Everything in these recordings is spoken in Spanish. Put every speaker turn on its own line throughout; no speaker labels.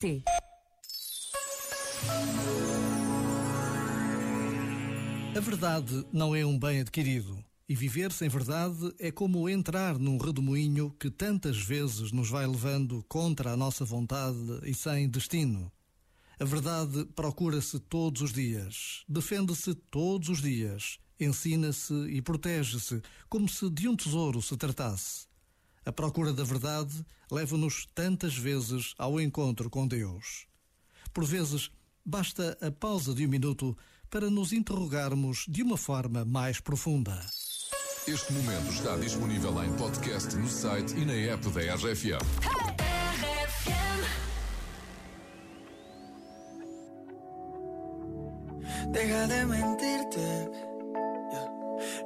T. A verdade não é um bem adquirido. E viver sem verdade é como entrar num redemoinho que tantas vezes nos vai levando contra a nossa vontade e sem destino. A verdade procura-se todos os dias, defende-se todos os dias, ensina-se e protege-se, como se de um tesouro se tratasse. A procura da verdade leva-nos tantas vezes ao encontro com Deus. Por vezes, basta a pausa de um minuto para nos interrogarmos de uma forma mais profunda.
Este momento está disponível em podcast no site e na app da RFM.
Deja de mentirte.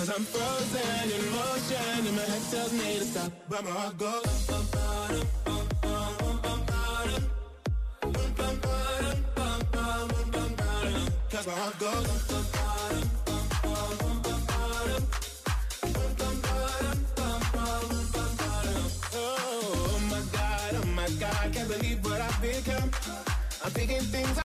Cause I'm frozen in motion and my head tells me to stop. But my heart goes. Cause my heart goes. Oh my god, oh my god Can't believe what I've become. I'm picking things